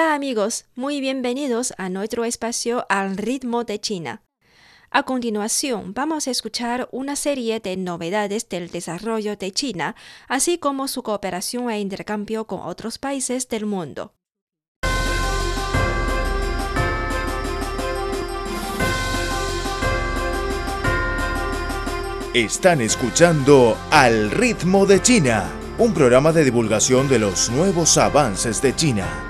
Hola amigos, muy bienvenidos a nuestro espacio Al ritmo de China. A continuación, vamos a escuchar una serie de novedades del desarrollo de China, así como su cooperación e intercambio con otros países del mundo. Están escuchando Al ritmo de China, un programa de divulgación de los nuevos avances de China.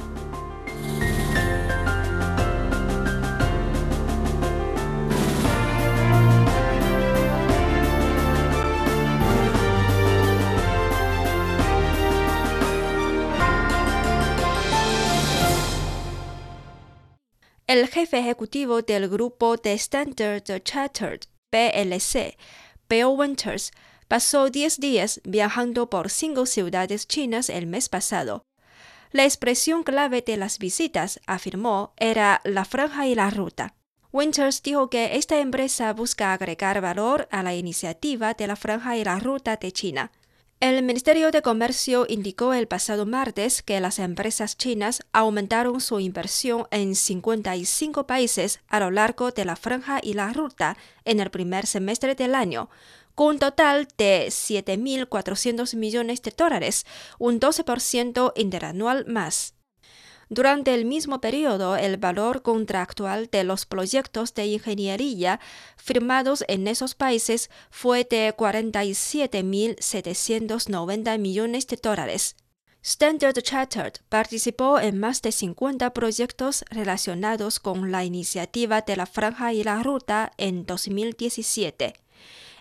El jefe ejecutivo del grupo de Standard Chartered PLC, Bill Winters, pasó 10 días viajando por cinco ciudades chinas el mes pasado. La expresión clave de las visitas, afirmó, era la franja y la ruta. Winters dijo que esta empresa busca agregar valor a la iniciativa de la franja y la ruta de China. El Ministerio de Comercio indicó el pasado martes que las empresas chinas aumentaron su inversión en 55 países a lo largo de la franja y la ruta en el primer semestre del año, con un total de 7.400 millones de dólares, un 12% interanual más. Durante el mismo periodo, el valor contractual de los proyectos de ingeniería firmados en esos países fue de 47.790 millones de dólares. Standard Chartered participó en más de 50 proyectos relacionados con la iniciativa de la franja y la ruta en 2017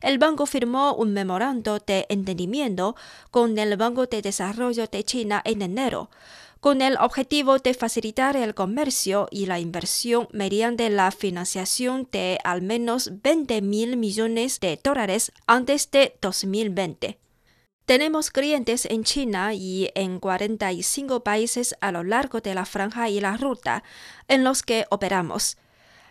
el banco firmó un memorando de entendimiento con el Banco de Desarrollo de China en enero, con el objetivo de facilitar el comercio y la inversión mediante la financiación de al menos 20 mil millones de dólares antes de 2020. Tenemos clientes en China y en 45 países a lo largo de la franja y la ruta en los que operamos.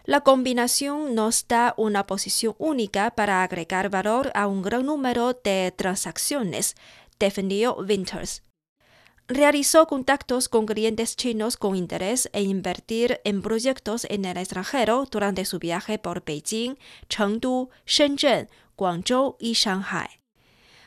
La combinación nos da una posición única para agregar valor a un gran número de transacciones, defendió Winters realizó contactos con clientes chinos con interés en invertir en proyectos en el extranjero durante su viaje por Beijing, Chengdu, Shenzhen, Guangzhou y Shanghai.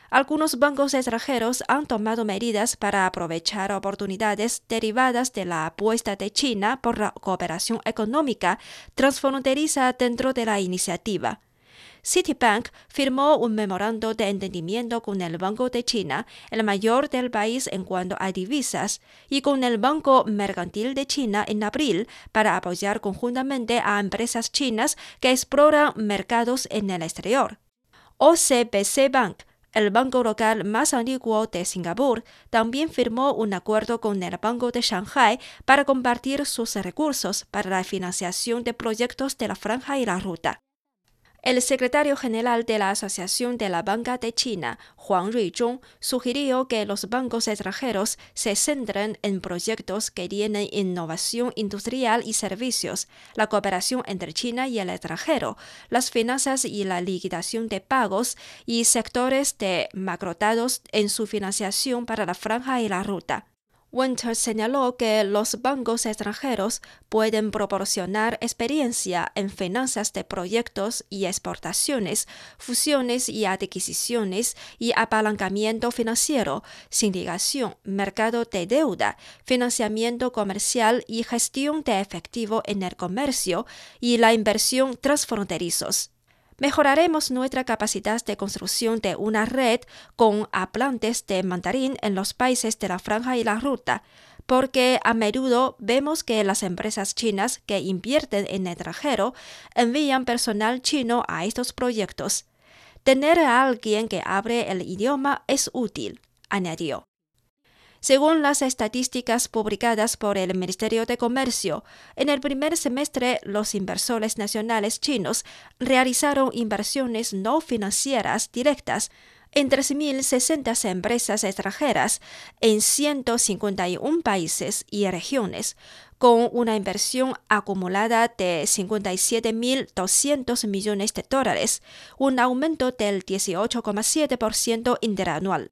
Algunos bancos extranjeros han tomado medidas para aprovechar oportunidades derivadas de la apuesta de China por la cooperación económica transfronteriza dentro de la iniciativa. Citibank firmó un memorando de entendimiento con el Banco de China, el mayor del país en cuanto a divisas, y con el Banco Mercantil de China en abril para apoyar conjuntamente a empresas chinas que exploran mercados en el exterior. OCBC Bank el banco local más antiguo de Singapur también firmó un acuerdo con el Banco de Shanghai para compartir sus recursos para la financiación de proyectos de la franja y la ruta. El secretario general de la Asociación de la Banca de China, Huang Ruizhong, sugirió que los bancos extranjeros se centren en proyectos que tienen innovación industrial y servicios, la cooperación entre China y el extranjero, las finanzas y la liquidación de pagos y sectores de macrodatos en su financiación para la franja y la ruta. Winter señaló que los bancos extranjeros pueden proporcionar experiencia en finanzas de proyectos y exportaciones, fusiones y adquisiciones y apalancamiento financiero, sindicación, mercado de deuda, financiamiento comercial y gestión de efectivo en el comercio y la inversión transfronterizos mejoraremos nuestra capacidad de construcción de una red con hablantes de mandarín en los países de la franja y la ruta, porque a menudo vemos que las empresas chinas que invierten en extranjero envían personal chino a estos proyectos. Tener a alguien que hable el idioma es útil, añadió. Según las estadísticas publicadas por el Ministerio de Comercio, en el primer semestre los inversores nacionales chinos realizaron inversiones no financieras directas en 3.060 empresas extranjeras en 151 países y regiones, con una inversión acumulada de 57.200 millones de dólares, un aumento del 18,7% interanual.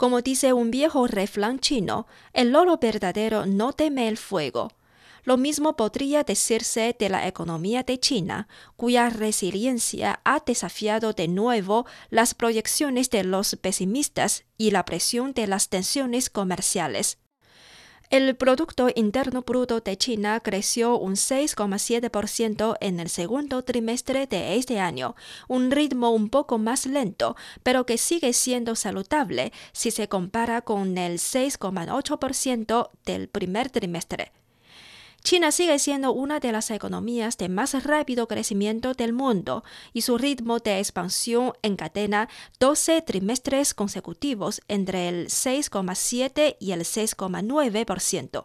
Como dice un viejo refrán chino, el loro verdadero no teme el fuego. Lo mismo podría decirse de la economía de China, cuya resiliencia ha desafiado de nuevo las proyecciones de los pesimistas y la presión de las tensiones comerciales. El Producto Interno Bruto de China creció un 6,7% en el segundo trimestre de este año, un ritmo un poco más lento, pero que sigue siendo saludable si se compara con el 6,8% del primer trimestre. China sigue siendo una de las economías de más rápido crecimiento del mundo y su ritmo de expansión encadena 12 trimestres consecutivos entre el 6,7 y el 6,9%.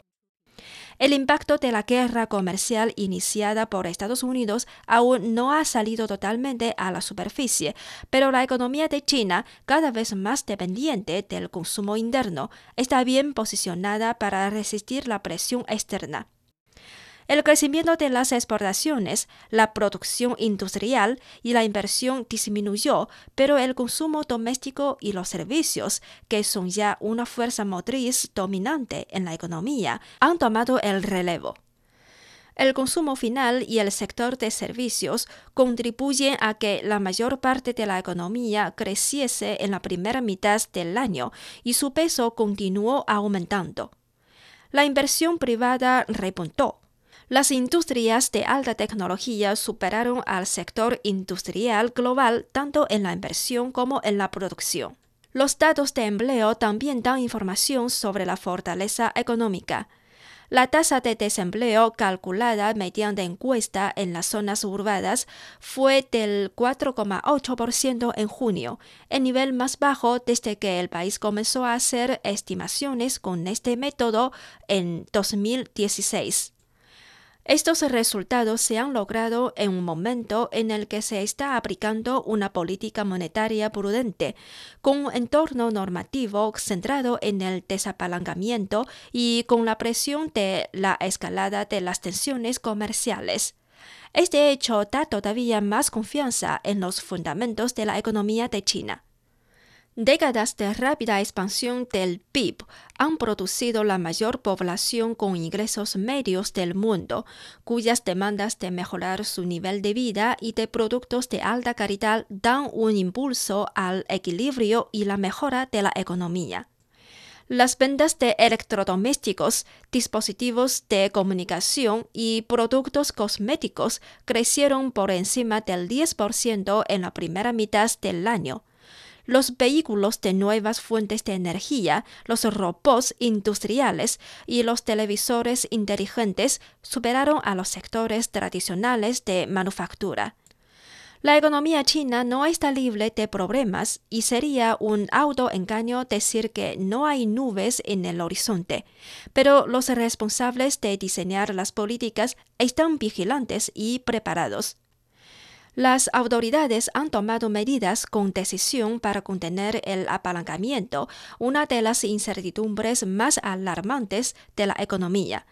El impacto de la guerra comercial iniciada por Estados Unidos aún no ha salido totalmente a la superficie, pero la economía de China, cada vez más dependiente del consumo interno, está bien posicionada para resistir la presión externa. El crecimiento de las exportaciones, la producción industrial y la inversión disminuyó, pero el consumo doméstico y los servicios, que son ya una fuerza motriz dominante en la economía, han tomado el relevo. El consumo final y el sector de servicios contribuyen a que la mayor parte de la economía creciese en la primera mitad del año y su peso continuó aumentando. La inversión privada repuntó las industrias de alta tecnología superaron al sector industrial global tanto en la inversión como en la producción. Los datos de empleo también dan información sobre la fortaleza económica. La tasa de desempleo calculada mediante encuesta en las zonas urbanas fue del 4,8% en junio, el nivel más bajo desde que el país comenzó a hacer estimaciones con este método en 2016. Estos resultados se han logrado en un momento en el que se está aplicando una política monetaria prudente, con un entorno normativo centrado en el desapalancamiento y con la presión de la escalada de las tensiones comerciales. Este hecho da todavía más confianza en los fundamentos de la economía de China. Décadas de rápida expansión del PIB han producido la mayor población con ingresos medios del mundo, cuyas demandas de mejorar su nivel de vida y de productos de alta calidad dan un impulso al equilibrio y la mejora de la economía. Las ventas de electrodomésticos, dispositivos de comunicación y productos cosméticos crecieron por encima del 10% en la primera mitad del año los vehículos de nuevas fuentes de energía, los robots industriales y los televisores inteligentes superaron a los sectores tradicionales de manufactura. La economía china no está libre de problemas y sería un autoengaño decir que no hay nubes en el horizonte, pero los responsables de diseñar las políticas están vigilantes y preparados. Las autoridades han tomado medidas con decisión para contener el apalancamiento, una de las incertidumbres más alarmantes de la economía.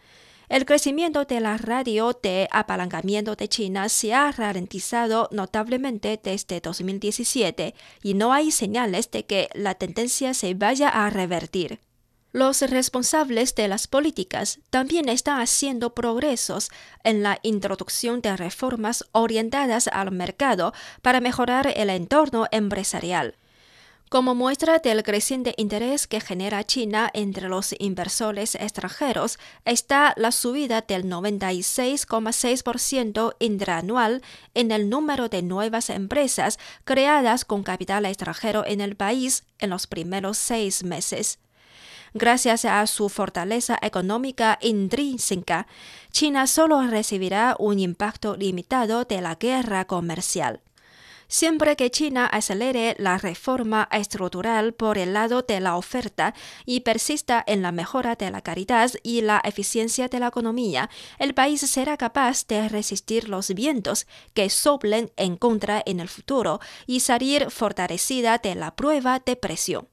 El crecimiento de la radio de apalancamiento de China se ha ralentizado notablemente desde 2017 y no hay señales de que la tendencia se vaya a revertir. Los responsables de las políticas también están haciendo progresos en la introducción de reformas orientadas al mercado para mejorar el entorno empresarial. Como muestra del creciente interés que genera China entre los inversores extranjeros está la subida del 96,6% interanual en el número de nuevas empresas creadas con capital extranjero en el país en los primeros seis meses. Gracias a su fortaleza económica intrínseca, China solo recibirá un impacto limitado de la guerra comercial. Siempre que China acelere la reforma estructural por el lado de la oferta y persista en la mejora de la calidad y la eficiencia de la economía, el país será capaz de resistir los vientos que soplen en contra en el futuro y salir fortalecida de la prueba de presión.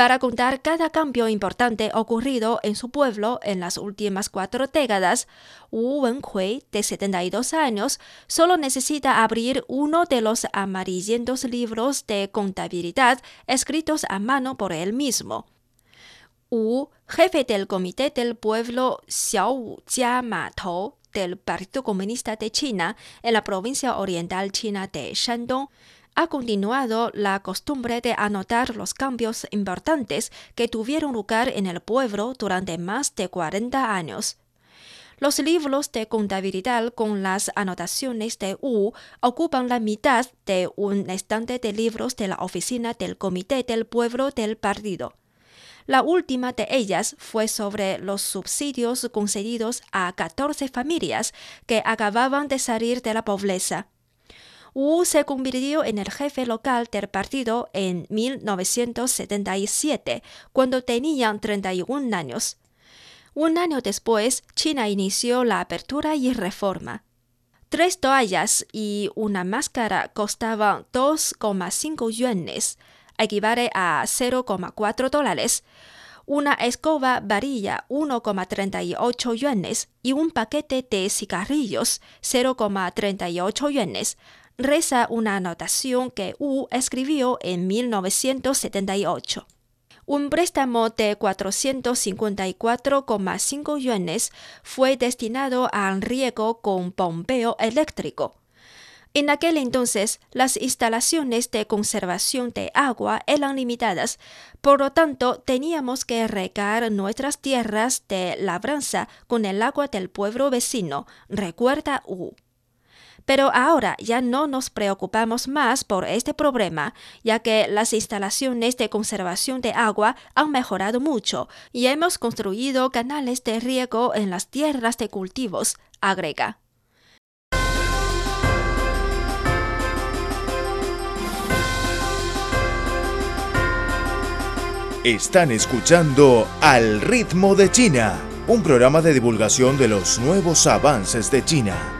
Para contar cada cambio importante ocurrido en su pueblo en las últimas cuatro décadas, Wu Wenhui, de 72 años, solo necesita abrir uno de los amarillentos libros de contabilidad escritos a mano por él mismo. Wu, jefe del Comité del Pueblo Xiao Jia Ma Tou del Partido Comunista de China en la provincia oriental china de Shandong, ha continuado la costumbre de anotar los cambios importantes que tuvieron lugar en el pueblo durante más de 40 años. Los libros de contabilidad con las anotaciones de U ocupan la mitad de un estante de libros de la oficina del Comité del Pueblo del partido. La última de ellas fue sobre los subsidios concedidos a 14 familias que acababan de salir de la pobreza. Wu se convirtió en el jefe local del partido en 1977, cuando tenían 31 años. Un año después, China inició la apertura y reforma. Tres toallas y una máscara costaban 2,5 yuanes, equivale a 0,4 dólares. Una escoba varilla 1,38 yuanes y un paquete de cigarrillos 0,38 yuanes reza una anotación que Wu escribió en 1978. Un préstamo de 454,5 yuanes fue destinado al riego con bombeo eléctrico. En aquel entonces, las instalaciones de conservación de agua eran limitadas, por lo tanto, teníamos que regar nuestras tierras de labranza con el agua del pueblo vecino, recuerda Wu. Pero ahora ya no nos preocupamos más por este problema, ya que las instalaciones de conservación de agua han mejorado mucho y hemos construido canales de riego en las tierras de cultivos, agrega. Están escuchando Al ritmo de China, un programa de divulgación de los nuevos avances de China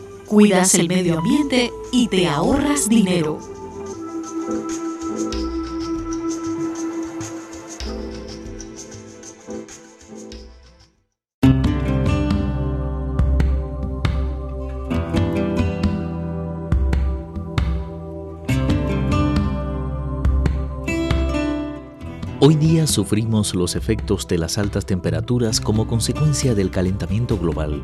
cuidas el medio ambiente y te ahorras dinero. Hoy día sufrimos los efectos de las altas temperaturas como consecuencia del calentamiento global,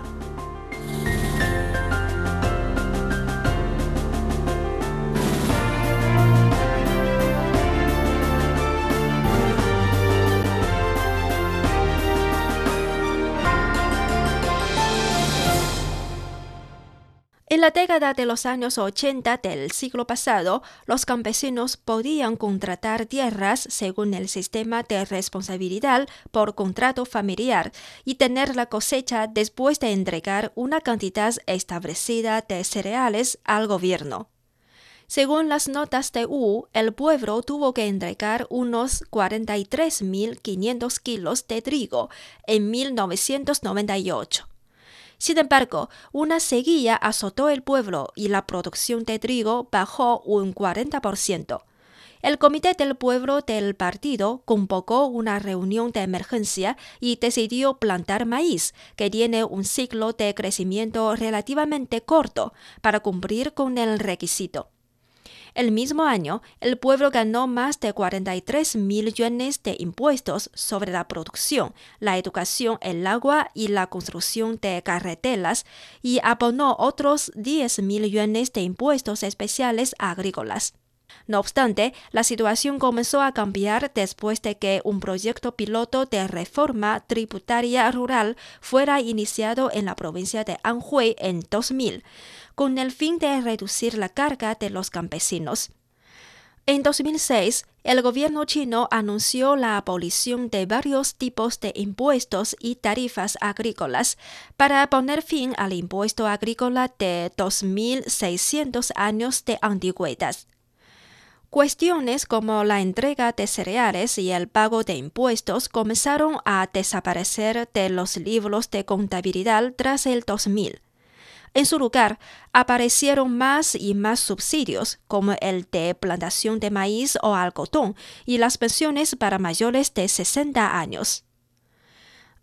En la década de los años 80 del siglo pasado, los campesinos podían contratar tierras según el sistema de responsabilidad por contrato familiar y tener la cosecha después de entregar una cantidad establecida de cereales al gobierno. Según las notas de U, el pueblo tuvo que entregar unos 43.500 kilos de trigo en 1998. Sin embargo, una sequía azotó el pueblo y la producción de trigo bajó un 40%. El comité del pueblo del partido convocó una reunión de emergencia y decidió plantar maíz, que tiene un ciclo de crecimiento relativamente corto, para cumplir con el requisito. El mismo año, el pueblo ganó más de 43 millones de impuestos sobre la producción, la educación, el agua y la construcción de carreteras y abonó otros 10 millones de impuestos especiales agrícolas. No obstante, la situación comenzó a cambiar después de que un proyecto piloto de reforma tributaria rural fuera iniciado en la provincia de Anhui en 2000 con el fin de reducir la carga de los campesinos. En 2006, el gobierno chino anunció la abolición de varios tipos de impuestos y tarifas agrícolas para poner fin al impuesto agrícola de 2.600 años de antigüedad. Cuestiones como la entrega de cereales y el pago de impuestos comenzaron a desaparecer de los libros de contabilidad tras el 2000. En su lugar, aparecieron más y más subsidios, como el de plantación de maíz o algodón y las pensiones para mayores de 60 años.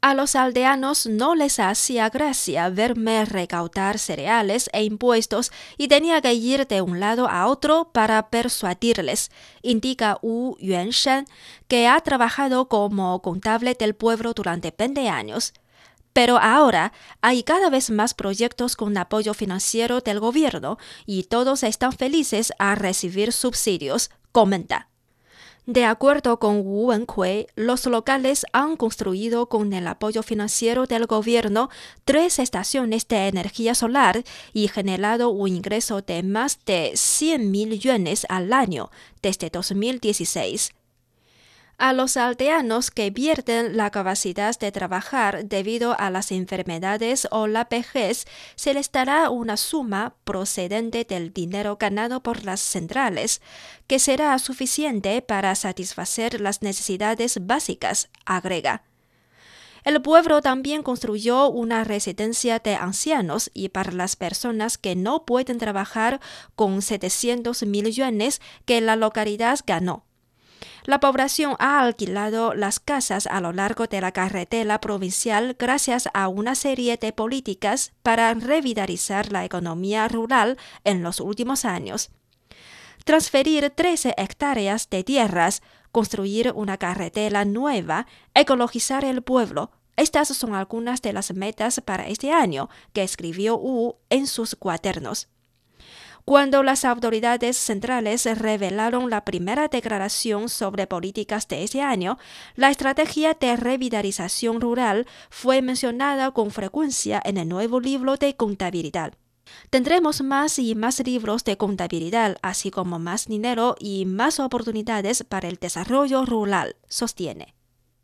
A los aldeanos no les hacía gracia verme recaudar cereales e impuestos y tenía que ir de un lado a otro para persuadirles, indica Wu Yuanshan, que ha trabajado como contable del pueblo durante 20 años. Pero ahora hay cada vez más proyectos con apoyo financiero del gobierno y todos están felices a recibir subsidios, comenta. De acuerdo con Wu Wenkui, los locales han construido con el apoyo financiero del gobierno tres estaciones de energía solar y generado un ingreso de más de 100 mil yuanes al año desde 2016. A los aldeanos que pierden la capacidad de trabajar debido a las enfermedades o la vejez, se les dará una suma procedente del dinero ganado por las centrales, que será suficiente para satisfacer las necesidades básicas, agrega. El pueblo también construyó una residencia de ancianos y para las personas que no pueden trabajar con 700 millones que la localidad ganó. La población ha alquilado las casas a lo largo de la carretera provincial gracias a una serie de políticas para revitalizar la economía rural en los últimos años. Transferir 13 hectáreas de tierras, construir una carretera nueva, ecologizar el pueblo, estas son algunas de las metas para este año que escribió Wu en sus cuadernos. Cuando las autoridades centrales revelaron la primera declaración sobre políticas de ese año, la estrategia de revitalización rural fue mencionada con frecuencia en el nuevo libro de contabilidad. Tendremos más y más libros de contabilidad, así como más dinero y más oportunidades para el desarrollo rural, sostiene.